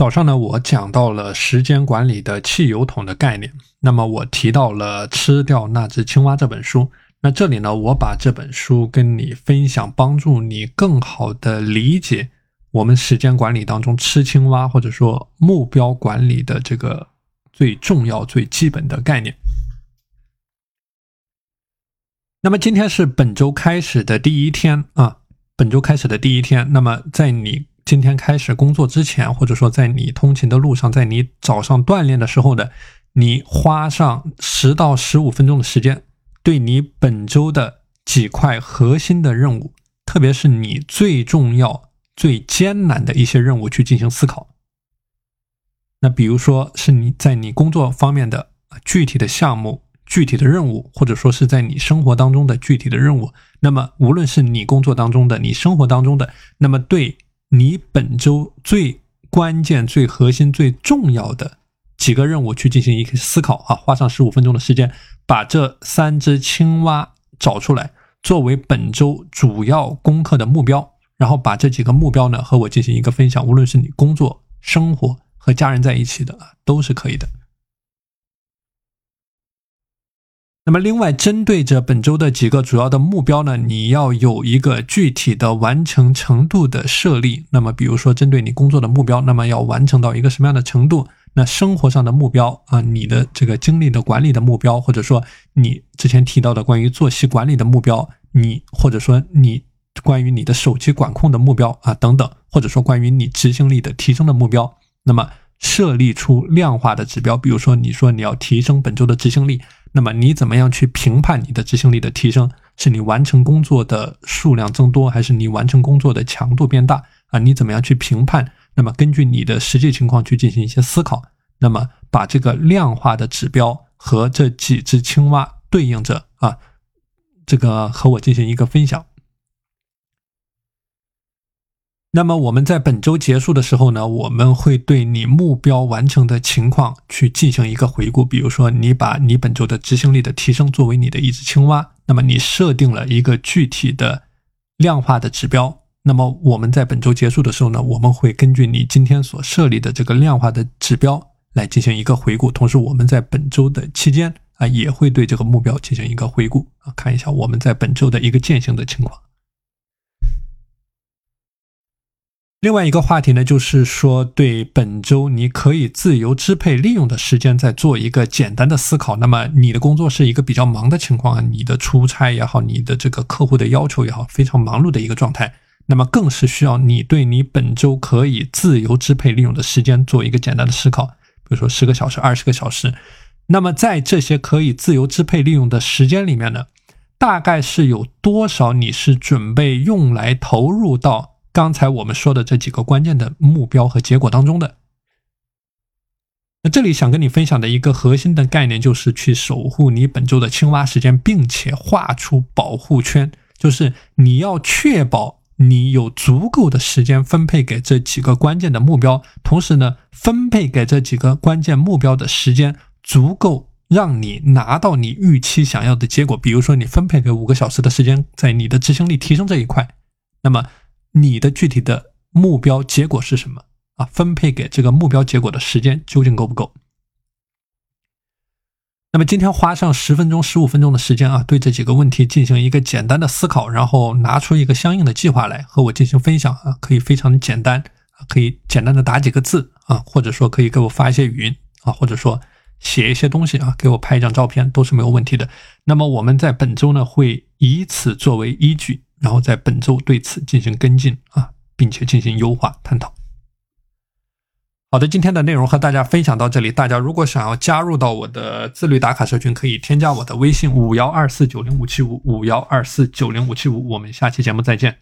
早上呢，我讲到了时间管理的汽油桶的概念。那么我提到了《吃掉那只青蛙》这本书。那这里呢，我把这本书跟你分享，帮助你更好的理解我们时间管理当中吃青蛙或者说目标管理的这个最重要、最基本的概念。那么今天是本周开始的第一天啊，本周开始的第一天。那么在你今天开始工作之前，或者说在你通勤的路上，在你早上锻炼的时候呢，你花上十到十五分钟的时间，对你本周的几块核心的任务，特别是你最重要、最艰难的一些任务去进行思考。那比如说是你在你工作方面的具体的项目、具体的任务，或者说是在你生活当中的具体的任务。那么无论是你工作当中的、你生活当中的，那么对。你本周最关键、最核心、最重要的几个任务去进行一个思考啊，花上十五分钟的时间，把这三只青蛙找出来，作为本周主要功课的目标，然后把这几个目标呢和我进行一个分享，无论是你工作、生活和家人在一起的啊，都是可以的。那么，另外针对着本周的几个主要的目标呢，你要有一个具体的完成程度的设立。那么，比如说针对你工作的目标，那么要完成到一个什么样的程度？那生活上的目标啊，你的这个精力的管理的目标，或者说你之前提到的关于作息管理的目标，你或者说你关于你的手机管控的目标啊等等，或者说关于你执行力的提升的目标，那么设立出量化的指标。比如说，你说你要提升本周的执行力。那么你怎么样去评判你的执行力的提升？是你完成工作的数量增多，还是你完成工作的强度变大？啊，你怎么样去评判？那么根据你的实际情况去进行一些思考。那么把这个量化的指标和这几只青蛙对应着啊，这个和我进行一个分享。那么我们在本周结束的时候呢，我们会对你目标完成的情况去进行一个回顾。比如说，你把你本周的执行力的提升作为你的一只青蛙，那么你设定了一个具体的量化的指标。那么我们在本周结束的时候呢，我们会根据你今天所设立的这个量化的指标来进行一个回顾。同时，我们在本周的期间啊，也会对这个目标进行一个回顾啊，看一下我们在本周的一个践行的情况。另外一个话题呢，就是说对本周你可以自由支配利用的时间，再做一个简单的思考。那么你的工作是一个比较忙的情况，你的出差也好，你的这个客户的要求也好，非常忙碌的一个状态，那么更是需要你对你本周可以自由支配利用的时间做一个简单的思考。比如说十个小时、二十个小时，那么在这些可以自由支配利用的时间里面呢，大概是有多少你是准备用来投入到？刚才我们说的这几个关键的目标和结果当中的，那这里想跟你分享的一个核心的概念，就是去守护你本周的青蛙时间，并且画出保护圈，就是你要确保你有足够的时间分配给这几个关键的目标，同时呢，分配给这几个关键目标的时间足够让你拿到你预期想要的结果。比如说，你分配给五个小时的时间，在你的执行力提升这一块，那么。你的具体的目标结果是什么啊？分配给这个目标结果的时间究竟够不够？那么今天花上十分钟、十五分钟的时间啊，对这几个问题进行一个简单的思考，然后拿出一个相应的计划来和我进行分享啊，可以非常简单，可以简单的打几个字啊，或者说可以给我发一些语音啊，或者说写一些东西啊，给我拍一张照片都是没有问题的。那么我们在本周呢，会以此作为依据。然后在本周对此进行跟进啊，并且进行优化探讨。好的，今天的内容和大家分享到这里。大家如果想要加入到我的自律打卡社群，可以添加我的微信五幺二四九零五七五五幺二四九零五七五。我们下期节目再见。